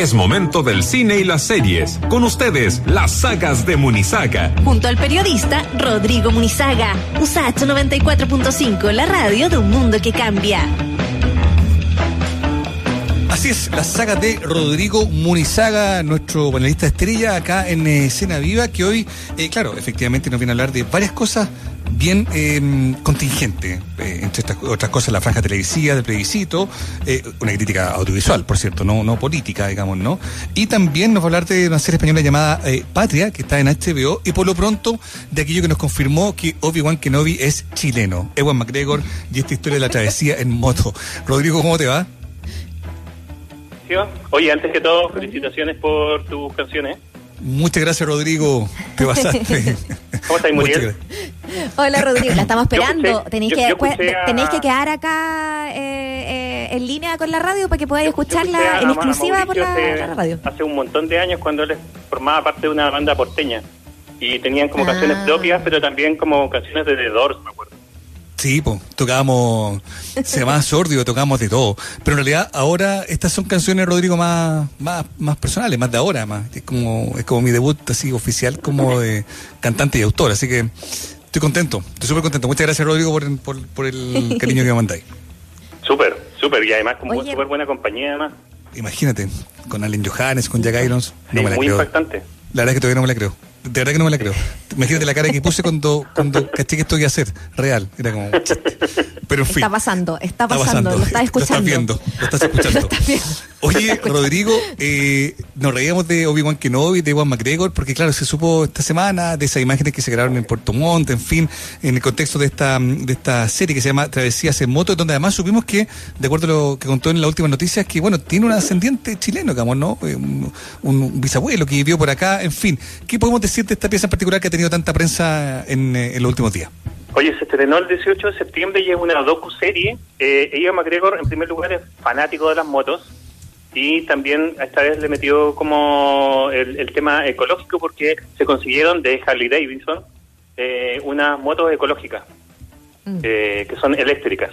Es momento del cine y las series. Con ustedes, las sagas de Munizaga. Junto al periodista Rodrigo Munizaga. USACH 94.5, la radio de un mundo que cambia. Así es, la saga de Rodrigo Munizaga, nuestro panelista estrella acá en eh, Escena Viva, que hoy, eh, claro, efectivamente nos viene a hablar de varias cosas bien eh, contingentes, eh, entre estas otras cosas la franja televisiva del plebiscito, eh, una crítica audiovisual, por cierto, no, no política, digamos, ¿no? Y también nos va a hablar de una serie española llamada eh, Patria, que está en HBO, y por lo pronto de aquello que nos confirmó que Obi-Wan Kenobi es chileno, Ewan McGregor y esta historia de la travesía en moto. Rodrigo, ¿cómo te va? Oye, antes que todo, felicitaciones por tus canciones. Muchas gracias, Rodrigo. Te pasaste. ¿Cómo estáis, Muriel? Hola, Rodrigo. La estamos esperando. escuché- tenéis, yo- que, yo escuché a- tenéis que quedar acá eh, eh, en línea con la radio para que podáis escucharla a en exclusiva por la, hace, la radio. hace un montón de años cuando él formaba parte de una banda porteña. Y tenían como Ah. canciones propias, pero también como canciones de The Doors, me acuerdo. Sí, pues, tocábamos, se llamaba Sordio, tocábamos de todo. Pero en realidad ahora estas son canciones, Rodrigo, más, más, más personales, más de ahora, más. Es como, es como mi debut así oficial como de cantante y autor. Así que estoy contento, estoy súper contento. Muchas gracias, Rodrigo, por, por, por el cariño que me mandáis. Súper, súper. Y además con súper buena compañía, además. Imagínate, con Allen Johannes, con Jack Irons, no Sí, me la muy creo. impactante. La verdad es que todavía no me la creo. De verdad que no me la creo. Imagínate la cara que puse cuando, cuando caché que esto iba a ser real. Era como chiste. Pero en fin. Está pasando, está pasando, lo estás escuchando. viendo, lo estás escuchando. Lo estás viendo. Lo Oye, estás escuchando. Rodrigo, eh, nos reíamos de Obi-Wan Kenobi, de Ewan McGregor, porque claro, se supo esta semana de esas imágenes que se grabaron en Puerto Montt, en fin, en el contexto de esta, de esta serie que se llama Travesías en Moto, donde además supimos que, de acuerdo a lo que contó en las últimas noticias, que bueno, tiene un ascendiente chileno, digamos, ¿no? Eh, Un, un bisabuelo que vivió por acá, en fin. ¿Qué podemos decir de esta pieza en particular que ha tenido tanta prensa en, eh, en los últimos días? Oye, se estrenó el 18 de septiembre y es una docu-serie. Eh, Ewan McGregor, en primer lugar, es fanático de las motos y también esta vez le metió como el, el tema ecológico porque se consiguieron de Harley Davidson eh, unas motos ecológicas Mm. eh, que son eléctricas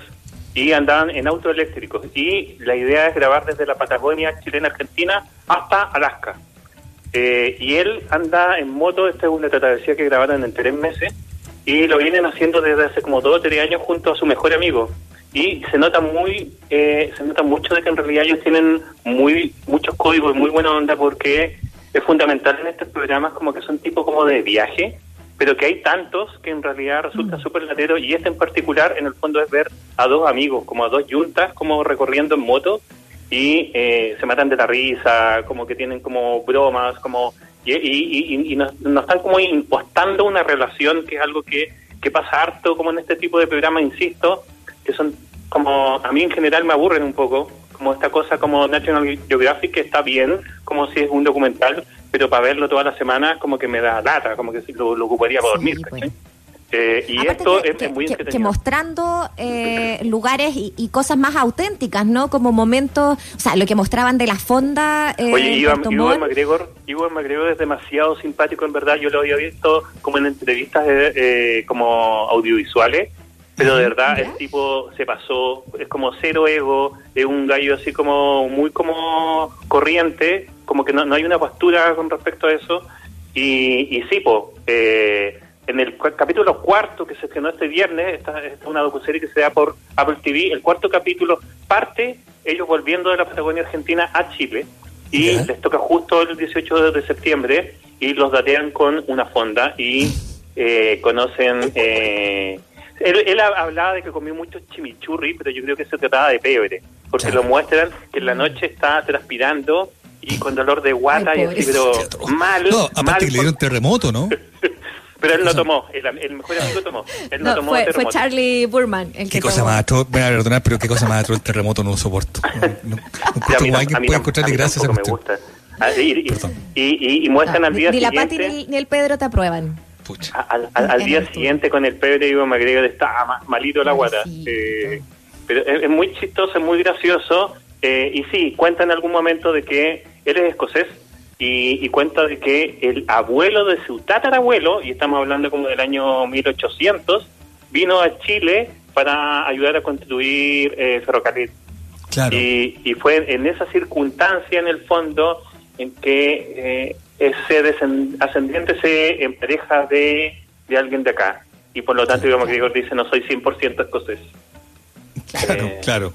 y andaban en autos eléctricos y la idea es grabar desde la Patagonia chilena Argentina hasta Alaska Eh, y él anda en moto esta es una travesía que grabaron en tres meses y lo vienen haciendo desde hace como dos o tres años junto a su mejor amigo. Y se nota muy eh, se nota mucho de que en realidad ellos tienen muy muchos códigos y muy buena onda porque es fundamental en estos programas como que son tipo como de viaje pero que hay tantos que en realidad resulta súper latero y este en particular en el fondo es ver a dos amigos, como a dos yuntas como recorriendo en moto y eh, se matan de la risa, como que tienen como bromas, como y, y, y- y nos, nos están como impostando una relación que es algo que, que pasa harto como en este tipo de programas, insisto, que son como a mí en general me aburren un poco, como esta cosa como National Geographic que está bien, como si es un documental, pero para verlo toda la semana como que me da lata, como que lo, lo ocuparía para Sí, dormir. pues. Eh, y Aparte esto que, es, que- muy que- que mostrando eh, lugares y, y cosas más auténticas, ¿no? Como momentos, o sea, lo que mostraban de la fonda. Eh, Oye, Iwan Montt. McGregor, Iwan McGregor es demasiado simpático, en verdad. Yo lo había visto como en entrevistas eh, eh, como audiovisuales, pero de verdad ¿Ya? el tipo se pasó, es como cero ego, es un gallo así como muy como corriente, como que no, no hay una postura con respecto a eso. Y, y sí, po, eh, en el cu- capítulo cuarto que se estrenó este viernes, esta esta es una docuserie que se da por Apple TV, el cuarto capítulo parte ellos volviendo de la Patagonia Argentina a Chile y les toca justo el 18 de septiembre y los datean con una fonda y eh, conocen... Eh, él, él ha- hablaba de que comió mucho chimichurri, pero yo creo que se trataba de pebre, porque lo muestran que en la noche está transpirando y con dolor de guata Ay, y así, pero mal. No, mal aparte que le dieron terremoto, ¿no? pero él no tomó, el, el mejor amigo tomó. Él no, No, tomó fue, fue. Charlie Burman el que Qué cosa tomó. más atroz, me van a perdonar, pero qué cosa más atroz el terremoto no lo soporto. No, no, no como alguien puede encontrarle a me gusta. Ah, y, y- y- y- y muestran Ah, al día ni la siguiente... Pati ni el, ni el Pedro te aprueban. Pucha. Al, al- al En día siguiente con el pebre Iwan McGregor está ma- malito la guata. Eh, pero es, es muy chistoso, es muy gracioso. eh, y sí, cuenta en algún momento de que él es escocés y, y cuenta de que el abuelo de su tatarabuelo, y estamos hablando como del año 1800, vino a Chile para ayudar a construir eh, ferrocarril. Y, y, fue en esa circunstancia, en el fondo, en que eh, ese ascendiente se empareja de, de alguien de acá. Y por lo tanto, digamos, Gregor dice, no soy 100% escocés. Claro, eh, claro.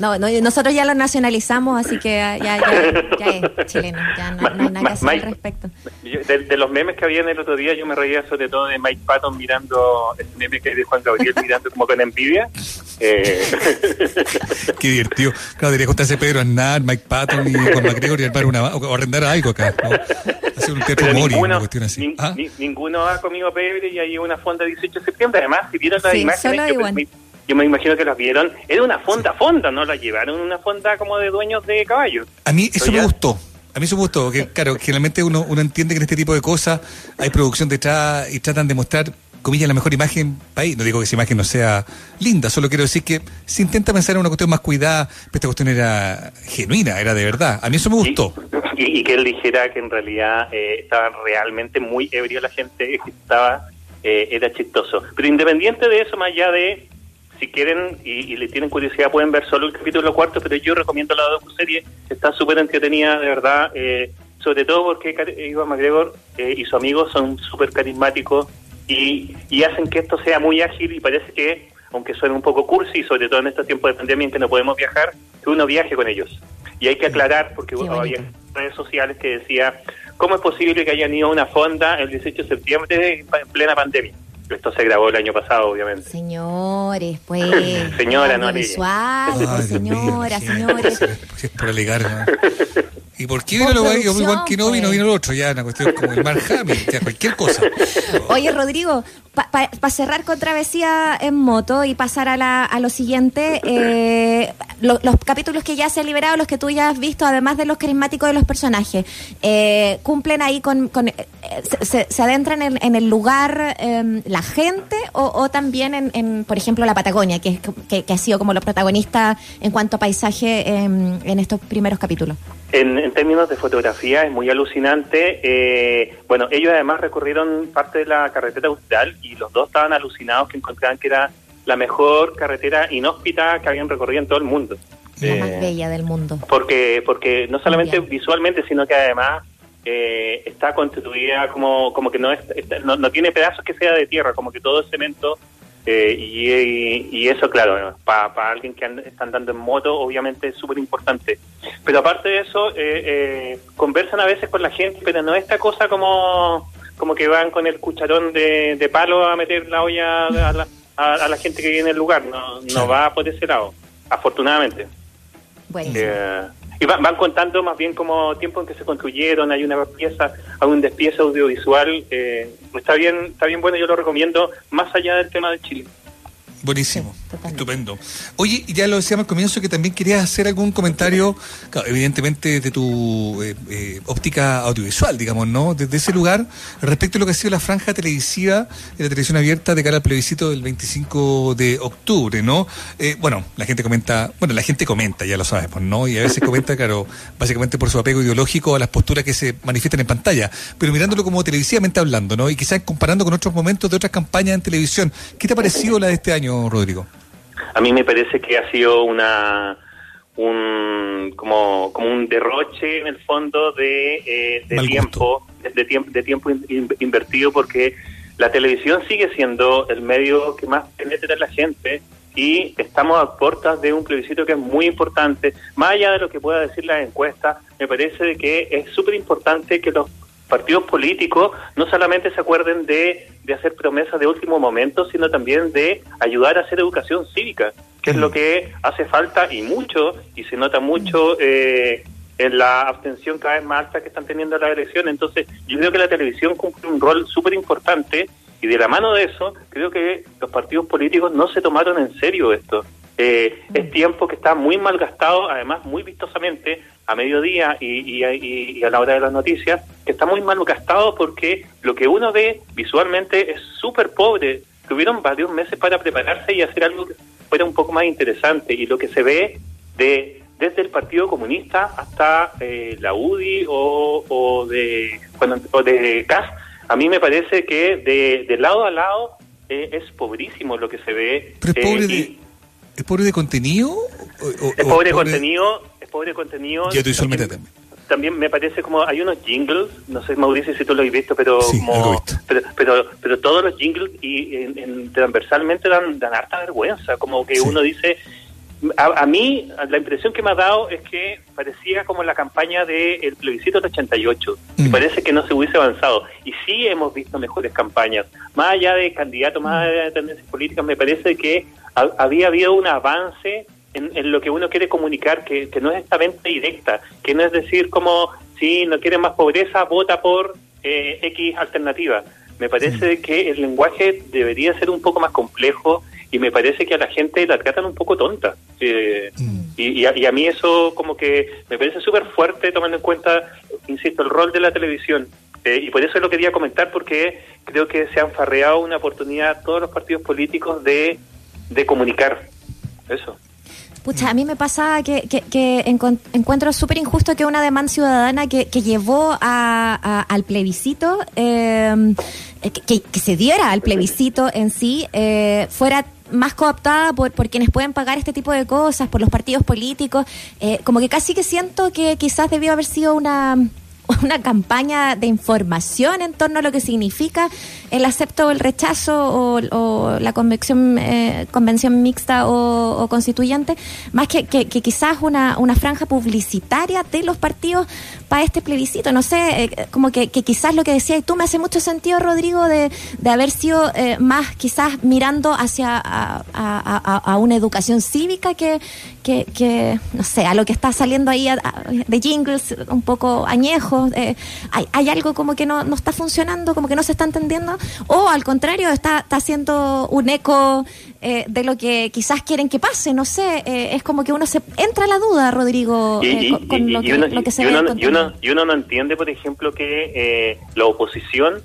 No, no, nosotros ya lo nacionalizamos, así que ya, ya, ya es chileno, ya no, hay nada que hacer al respecto. de, los memes que había en el otro día, yo me reía sobre todo de Mike Patton mirando, ese meme que de Juan Gabriel mirando como con envidia. Eh. Qué divertido. Claro, debería contarse Pedro Aznar, Mike Patton y Juan McGregor y armar una, o arrendar algo acá. ¿no? Hacer un teatro mori, ninguno, una cuestión así. ¿Ah? ninguno ha comido pebre y hay una fonda 18 de septiembre. Además, si vieron las sí, imágenes yo me imagino que las vieron, era una fonda fonda, no la llevaron una fonda como de dueños de caballos. A mí eso me gustó. A mí eso me gustó, porque claro, generalmente uno, uno entiende que en este tipo de cosas hay producción detrás y tratan de mostrar, comillas, la mejor imagen país. No digo que esa imagen no sea linda, solo quiero decir que se intenta pensar en una cuestión más cuidada, pero esta cuestión era genuina, era de verdad. A mí eso me gustó. Y, que él dijera que en realidad eh, estaba realmente muy ebrio la gente que estaba, eh, era chistoso. Pero independiente de eso, más allá de si quieren y, le tienen curiosidad pueden ver solo el capítulo cuarto, pero yo recomiendo la docu-serie, está súper entretenida, de verdad, eh, sobre todo porque Iván McGregor eh, y su amigo son súper carismáticos y, y hacen que esto sea muy ágil y parece que, aunque suene un poco cursi, sobre todo en estos tiempos de pandemia en que no podemos viajar, que uno viaje con ellos. Y hay que aclarar, porque había redes sociales que decía, ¿cómo es posible que hayan ido a una fonda el 18 de septiembre en plena pandemia? Esto se grabó el año pasado, obviamente. Señores, pues. Señora, no visual, pues, señora, señores. Es por alegar, ¿no? ¿Y por qué vino Juan Kenobi y no vino el otro? Ya una cuestión como el Mark Hamill, ya cualquier cosa. Oye, Rodrigo, para cerrar con Travesía en moto y pasar a, la, a lo siguiente, eh, los capítulos que ya se han liberado, los que tú ya has visto, además de los carismáticos de los personajes, eh, cumplen ahí con... con eh, se, adentran en, el lugar em, la gente o, también en, por ejemplo, la Patagonia, que, que, que, ha sido como los protagonistas en cuanto a paisaje em, en estos primeros capítulos. En, términos de fotografía es muy alucinante. Eh, bueno, ellos además recorrieron parte de la carretera austral y los dos estaban alucinados que encontraban que era la mejor carretera inhóspita que habían recorrido en todo el mundo. La más bella del mundo. Porque, porque no solamente visualmente, sino que además eh, está constituida como, como que no, es, no, no, tiene pedazos que sea de tierra, como que todo es cemento eh, y, eso, claro, para alguien que está andando en moto, obviamente es súper importante. Pero aparte de eso, eh, eh, conversan a veces con la gente, pero no esta cosa como, como que van con el cucharón de, palo a meter la olla a la, a, la gente que viene en el lugar. No, no va por ese lado, afortunadamente. Bueno. Y van, contando más bien como tiempo en que se construyeron, hay una pieza, hay un despieza audiovisual. Eh, está bien, está bien bueno, yo lo recomiendo, más allá del tema de Chile. Buenísimo, estupendo. Oye, ya lo decíamos al comienzo que también querías hacer algún comentario, evidentemente de tu eh, eh, óptica audiovisual, digamos, ¿no? Desde ese lugar, respecto a lo que ha sido la franja televisiva de la televisión abierta de cara al plebiscito del 25 de octubre, ¿no? Eh, bueno, la gente comenta, bueno, la gente comenta, ya lo sabemos, ¿no? Y a veces comenta, claro, básicamente por su apego ideológico a las posturas que se manifiestan en pantalla, pero mirándolo como televisivamente hablando, ¿no? Y quizás comparando con otros momentos de otras campañas en televisión. ¿Qué te ha parecido la de este año? Rodrigo? A mí me parece que ha sido una un como, como un derroche en el fondo de, eh, de tiempo de, tiempo de tiempo invertido porque la televisión sigue siendo el medio que más penetra a la gente y estamos a puertas de un plebiscito que es muy importante. Más allá de lo que pueda decir la encuesta, me parece que es súper importante que los partidos políticos no solamente se acuerden de, de hacer promesas de último momento, sino también de ayudar a hacer educación cívica, que es lo mm. que hace falta y mucho, y se nota mucho eh, en la abstención cada vez más alta que están teniendo las elecciones. Entonces, yo creo que la televisión cumple un rol súper importante y de la mano de eso, creo que los partidos políticos no se tomaron en serio esto. Eh, es tiempo que está muy mal gastado, además muy vistosamente, a mediodía y, y, a la hora de las noticias, que está muy mal gastado porque lo que uno ve visualmente es súper pobre. Tuvieron varios meses para prepararse y hacer algo que fuera un poco más interesante. Y lo que se ve de desde el Partido Comunista hasta eh, la UDI o, o de bueno, o de CAS, a mí me parece que de, de lado a lado eh, es pobrísimo lo que se ve. Pero es pobre de ¿Es pobre de contenido? es pobre de contenido, es pobre de contenido. Y audiovisualmente también. También me parece como hay unos jingles, no sé Mauricio si tú lo has visto, pero Sí, como, lo he visto. pero, pero pero todos los jingles y en, en- transversalmente dan, dan harta vergüenza, como que Sí. uno dice a, a mí la impresión que me ha dado es que parecía como la campaña del plebiscito del 88 y Mm. parece que no se hubiese avanzado. Y sí hemos visto mejores campañas. Más allá de candidatos más allá de tendencias políticas me parece que ha- había habido un avance en, en lo que uno quiere comunicar que, que no es esta venta directa que no es decir como si no quieren más pobreza vota por eh, X alternativa me parece que el lenguaje debería ser un poco más complejo y me parece que a la gente la tratan un poco tonta. Eh, Mm. y, y a, y a mí eso como que me parece súper fuerte tomando en cuenta, insisto, el rol de la televisión. Eh, y por eso lo quería comentar porque creo que se han farreado una oportunidad todos los partidos políticos de, de comunicar. Eso. Pucha, a mí me pasa que, que, encuentro súper injusto que una demanda ciudadana que, que llevó a, a- al plebiscito, eh, que, que se diera al plebiscito en sí, eh, fuera más cooptada por, por quienes pueden pagar este tipo de cosas, por los partidos políticos. Eh, como que casi que siento que quizás debió haber sido una una campaña de información en torno a lo que significa el acepto o el rechazo o, la convención eh, convención mixta o, o constituyente, más que, que, que quizás una, una franja publicitaria de los partidos para este plebiscito. No sé, eh, como que, quizás lo que decía y tú me hace mucho sentido, Rodrigo, de, de haber sido eh, más quizás mirando hacia a, a- una educación cívica que, que, no sé, a lo que está saliendo ahí de jingles un poco añejos. hay, hay algo como que no, no está funcionando, como que no se está entendiendo, o al contrario, está, está haciendo un eco eh, de lo que quizás quieren que pase, no sé, eh, es como que uno se entra a la duda, Rodrigo, eh, con, lo, que, se y uno- no entiende, por ejemplo, que eh, la oposición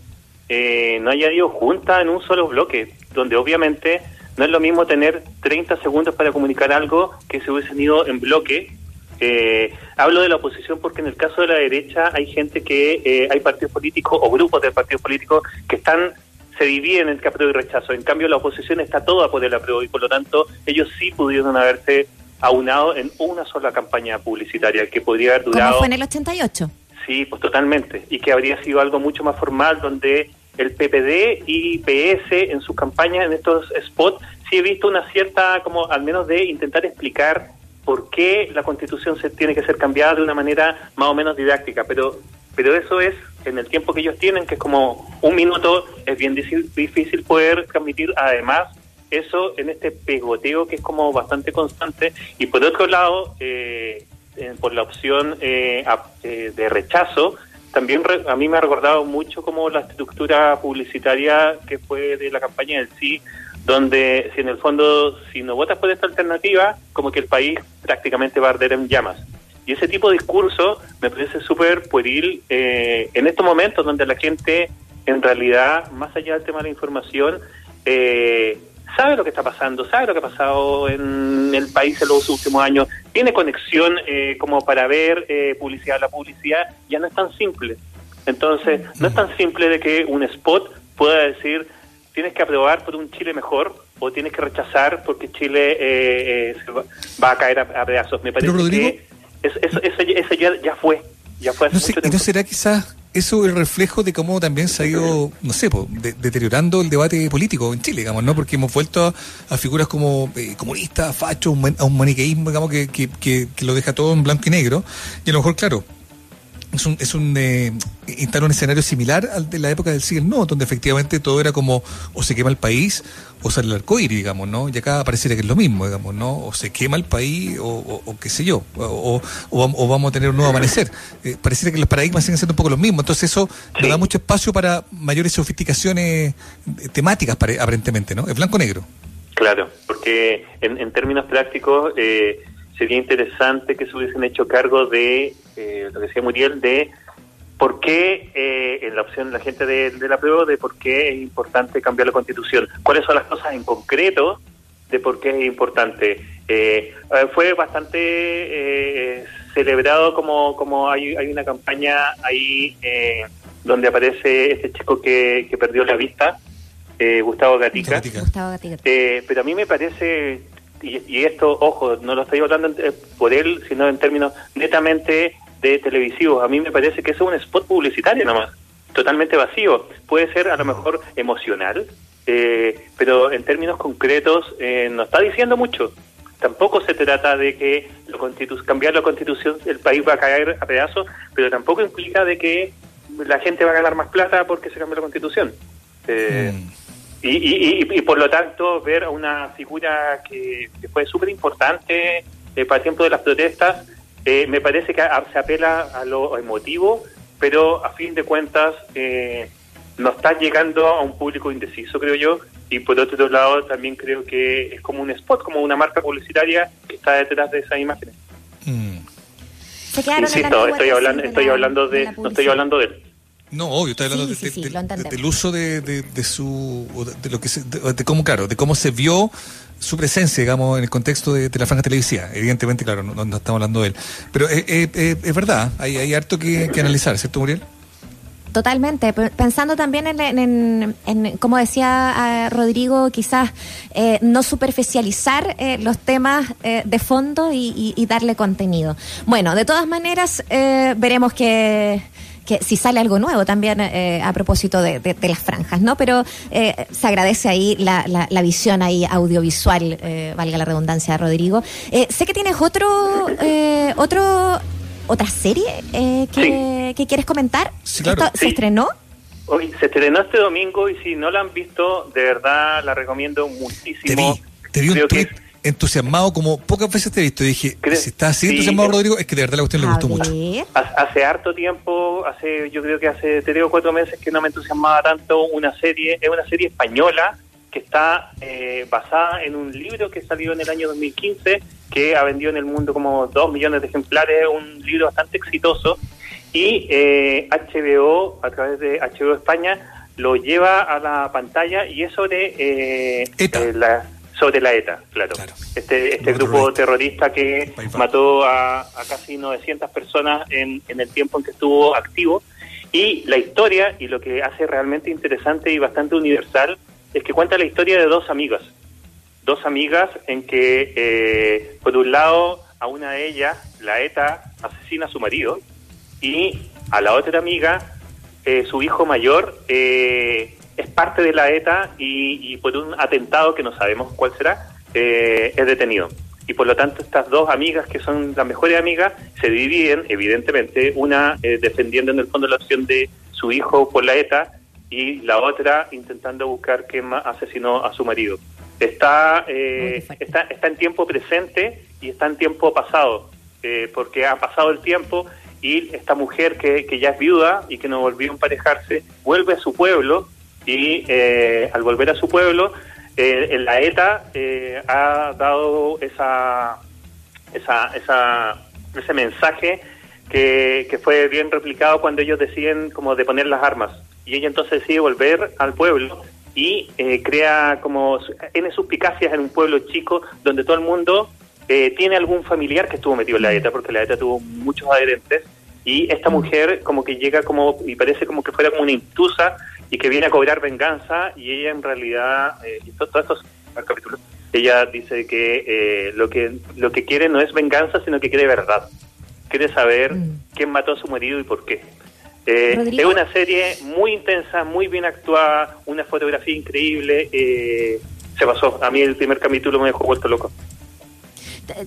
eh, no haya ido junta en un solo bloque, donde obviamente no es lo mismo tener 30 segundos para comunicar algo que si hubiesen ido en bloque. Eh, hablo de la oposición porque en el caso de la derecha hay gente que, eh, hay partidos políticos o grupos de partidos políticos que están se dividen entre apruebo y rechazo. En cambio, la oposición está toda por el apruebo y por lo tanto ellos sí pudieron haberse aunado en una sola campaña publicitaria que podría haber Como durado. fue en el 88. Sí, pues totalmente. Y que habría sido algo mucho más formal donde el PPD y PS en sus campañas, en estos spots, sí he visto una cierta, como al menos de intentar explicar por qué la constitución se tiene que ser cambiada de una manera más o menos didáctica. Pero, pero eso es en el tiempo que ellos tienen, que es como un minuto, es bien difícil, poder transmitir además eso en este pegoteo que es como bastante constante. Y por otro lado, eh, por la opción eh, eh, de rechazo, también a mí me ha recordado mucho como la estructura publicitaria que fue de la campaña del sí, donde si en el fondo, si no votas por esta alternativa, como que el país prácticamente va a arder en llamas. Y ese tipo de discurso me parece súper pueril eh, en estos momentos donde la gente, en realidad, más allá del tema de la información, eh, sabe lo que está pasando, sabe lo que ha pasado en el país en los últimos años, tiene conexión eh, como para ver eh, publicidad. La publicidad ya no es tan simple. Entonces, no es tan simple de que un spot pueda decir tienes que aprobar por un Chile mejor o tienes que rechazar porque Chile eh, eh, se va, va a caer a, a pedazos. Me parece Rodrigo- que es- eso, eso ya- eso ya, ya fue, ya fue hace No sé, mucho ¿y no será quizás eso el reflejo de cómo también se ha ido, no sé, po, de- deteriorando el debate político en Chile, digamos, ¿no? Porque hemos vuelto a, a figuras como eh, comunistas, fachos, a un maniqueísmo, digamos, que, que, que, que lo deja todo en blanco y negro. Y a lo mejor, claro, es un, es un eh, un escenario similar al de la época del siglo no, donde efectivamente todo era como o se quema el país o sale el arcoíris, digamos, ¿no? Y acá pareciera que es lo mismo, digamos, ¿no? O se quema el país o, o- o qué sé yo, o, o- o vam- o vamos a tener un nuevo amanecer. Eh, pareciera que los paradigmas siguen siendo un poco los mismos, entonces eso Sí. nos da mucho espacio para mayores sofisticaciones eh, temáticas, pare- aparentemente, ¿no? Es blanco-negro. Claro, porque en, en términos prácticos eh, sería interesante que se hubiesen hecho cargo de, eh, lo que decía Muriel, de por qué, eh, en la opción la gente de, de la prueba, de por qué es importante cambiar la constitución. ¿Cuáles son las cosas en concreto de por qué es importante? Eh, eh, fue bastante eh, celebrado como, como hay, hay una campaña ahí eh, donde aparece este chico que, que perdió la vista, eh, Gustavo Gatica. Gustavo Gatica. Eh, pero a mí me parece y, y esto, ojo, no lo estoy hablando eh, por él, sino en términos netamente de televisivos. A mí me parece que es un spot publicitario nomás, totalmente vacío. Puede ser a lo mejor emocional, eh, pero en términos concretos eh, no está diciendo mucho. Tampoco se trata de que lo constitu cambiar la constitución, el país va a caer a pedazos, pero tampoco implica de que la gente va a ganar más plata porque se cambia la constitución. Eh, Mm. Y, y, y, y por lo tanto, ver a una figura que, que fue súper importante eh, para el tiempo de las protestas, eh, me parece que a- se apela a lo emotivo, pero a fin de cuentas eh, no está llegando a un público indeciso, creo yo. Y por otro lado, también creo que es como un spot, como una marca publicitaria que está detrás de esas imágenes. Mm. Insisto, estoy hablando, estoy la- hablando de, no estoy hablando de él. No, obvio, estoy hablando Sí, de- sí, de- sí, del uso de, su de, lo que se, de, cómo claro, de cómo se vio su presencia, digamos, en el contexto de, la franja televisiva. Evidentemente, claro, no, no estamos hablando de él, pero eh, eh, eh, es verdad, hay, hay harto que, que analizar, ¿cierto, Muriel? Totalmente, pensando también en, en- en- en, como decía Rodrigo, quizás eh, no superficializar eh, los temas eh, de fondo y, y- y darle contenido. Bueno, de todas maneras, veremos que, que si sale algo nuevo también eh, a propósito de, de- de las franjas, ¿no? Pero eh, se agradece ahí la, la- la visión ahí audiovisual, eh, valga la redundancia, Rodrigo. Eh, sé que tienes otro, eh, otro, otra serie eh, que, que quieres comentar. Sí, claro. ¿Esto ¿Se Sí. estrenó? Hoy se estrenó este domingo y si no la han visto, de verdad la recomiendo Te muchísimo. vi, te vi un tweet entusiasmado como pocas veces te he visto y dije, Creo- si estás así sí, entusiasmado. Rodrigo, es que de verdad la cuestión le gustó mucho. hace harto tiempo, hace yo creo que hace tres o cuatro meses que no me entusiasmaba tanto una serie, es una serie española que está eh, basada en un libro que salió en el año 2015, que ha vendido en el mundo como dos millones de ejemplares, un libro bastante exitoso, y eh, HBO, a través de HBO España, lo lleva a la pantalla y es sobre eh, eh, la sobre la ETA, claro. Claro. Este, este Grupo terrorista que mató a, a casi 900 personas en, en el tiempo en que estuvo activo. Y la historia, y lo que hace realmente interesante y bastante universal, es que cuenta la historia de dos amigas. Dos amigas en que, eh, por un lado, a una de ellas, la ETA asesina a su marido, y a la otra amiga, eh, su hijo mayor, eh, es parte de la ETA y, y por un atentado que no sabemos cuál será, eh, es detenido. Y por lo tanto estas dos amigas, que son las mejores amigas, se dividen, evidentemente, una eh, defendiendo en el fondo la opción de su hijo por la ETA y la otra intentando buscar quién más asesinó a su marido. Está, eh, está, está en tiempo presente y está en tiempo pasado, eh, porque ha pasado el tiempo y esta mujer que, que ya es viuda y que no volvió a emparejarse, vuelve a su pueblo y eh, al volver a su pueblo, eh, la ETA eh, ha dado esa, esa, esa, ese mensaje que, que fue bien replicado cuando ellos deciden como de poner las armas. Y ella entonces decide volver al pueblo y eh, crea como N suspicacias en un pueblo chico donde todo el mundo eh, tiene algún familiar que estuvo metido en la ETA, porque la ETA tuvo muchos adherentes, y esta mujer como que llega como, y parece como que fuera como una intrusa, y que viene a cobrar venganza, y ella en realidad, eh, y to- todos estos capítulos, ella dice que, eh, lo que lo que quiere no es venganza, sino que quiere verdad. Quiere saber Mm. quién mató a su marido y por qué. Eh, es una serie muy intensa, muy bien actuada, una fotografía increíble. eh, se pasó. A mí el primer capítulo me dejó vuelto loco.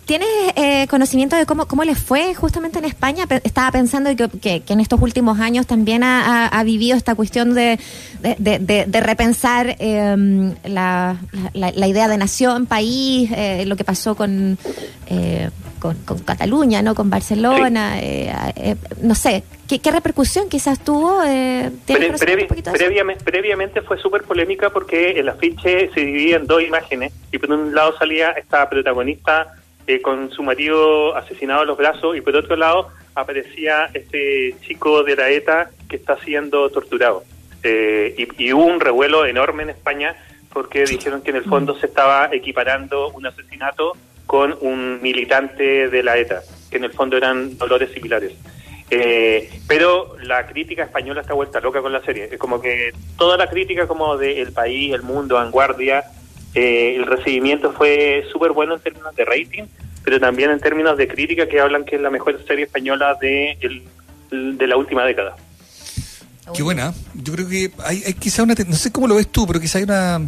¿Tienes eh, conocimiento de cómo, cómo les fue justamente en España? Estaba pensando que, que- que en estos últimos años también ha, vivido esta cuestión de, de, de- de- de repensar eh, la, la- la idea de nación, país, eh, lo que pasó con, eh, con, con Cataluña, no con Barcelona. eh, eh, no sé, ¿qué, qué repercusión quizás tuvo? Eh, ¿tienes Pre- previ- previamente, previamente fue súper polémica porque el afiche se dividía en dos imágenes y por un lado salía esta protagonista eh, con su marido asesinado a los brazos y por otro lado aparecía este chico de la ETA que está siendo torturado. Eh, y, hubo un revuelo enorme en España porque dijeron que en el fondo se estaba equiparando un asesinato con un militante de la ETA, que en el fondo eran dolores similares. Eh, pero la crítica española está vuelta loca con la serie. Es como que toda la crítica como de El País, El Mundo, Vanguardia, Eh, el recibimiento fue súper bueno en términos de rating, pero también en términos de crítica que hablan que es la mejor serie española de, de la última década. Qué buena. Yo creo que hay, hay quizá una... No sé cómo lo ves tú, pero quizá hay una,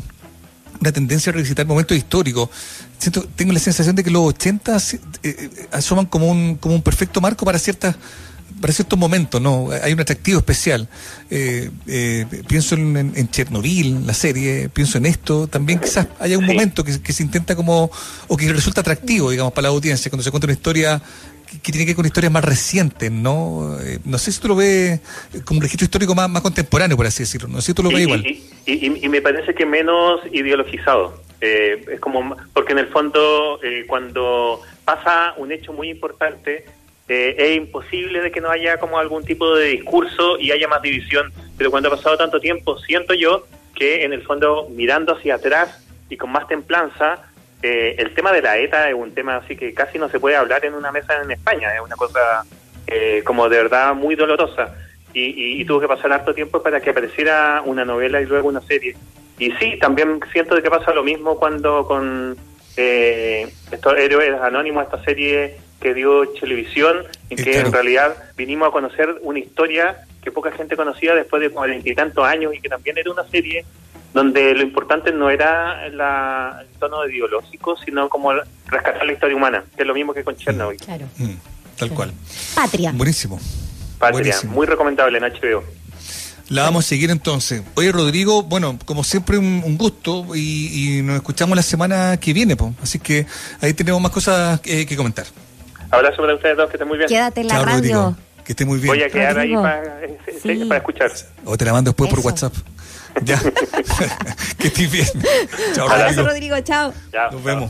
una tendencia a revisitar momentos históricos. Siento, tengo la sensación de que los 80 se- eh, eh, asoman como un, como un perfecto marco para ciertas para ciertos momentos, ¿no? Hay un atractivo especial. Eh, eh, pienso en, en- en Chernobyl, la serie, pienso en esto. También quizás haya un Sí. momento que, que se intenta como, o que resulta atractivo, digamos, para la audiencia, cuando se cuenta una historia que, que tiene que ver con historias más recientes, ¿no? Eh, no sé si tú lo ves como un registro histórico más, más contemporáneo, por así decirlo. No sé si tú lo ves Y- igual. Y- y me parece que menos ideologizado. Eh, es como porque en el fondo eh, cuando pasa un hecho muy importante eh, es imposible de que no haya como algún tipo de discurso y haya más división. Pero cuando ha pasado tanto tiempo siento yo que en el fondo mirando hacia atrás y con más templanza eh, el tema de la ETA es un tema así que casi no se puede hablar en una mesa en España. Es una cosa eh, como de verdad muy dolorosa. Y, tuvo que pasar harto tiempo para que apareciera una novela y luego una serie. Y sí, también siento que pasa lo mismo cuando con eh, estos héroes anónimos, esta serie que dio televisión, y que claro. en realidad vinimos a conocer una historia que poca gente conocía después de cuarenta y tantos años y que también era una serie donde lo importante no era la, el tono ideológico, sino como rescatar la historia humana, que es lo mismo que con Chernobyl. Claro. Mm, tal cual. Patria. Buenísimo. Patria, Buenísimo. muy recomendable en HBO. La vamos a seguir entonces. Oye, Rodrigo, bueno, como siempre, un, un gusto y, y nos escuchamos la semana que viene, po. así que ahí tenemos más cosas eh, que comentar. Abrazo para ustedes dos, que estén muy bien. Quédate en la Chao, radio. Rodrigo. Que esté muy bien. Voy a quedar Rodrigo. ahí para, eh, Sí. para escuchar. O te la mando después por. WhatsApp. Ya. que estés bien. Chao, Abrazo, Rodrigo. Rodrigo. Chao. Ya, Nos chao. vemos.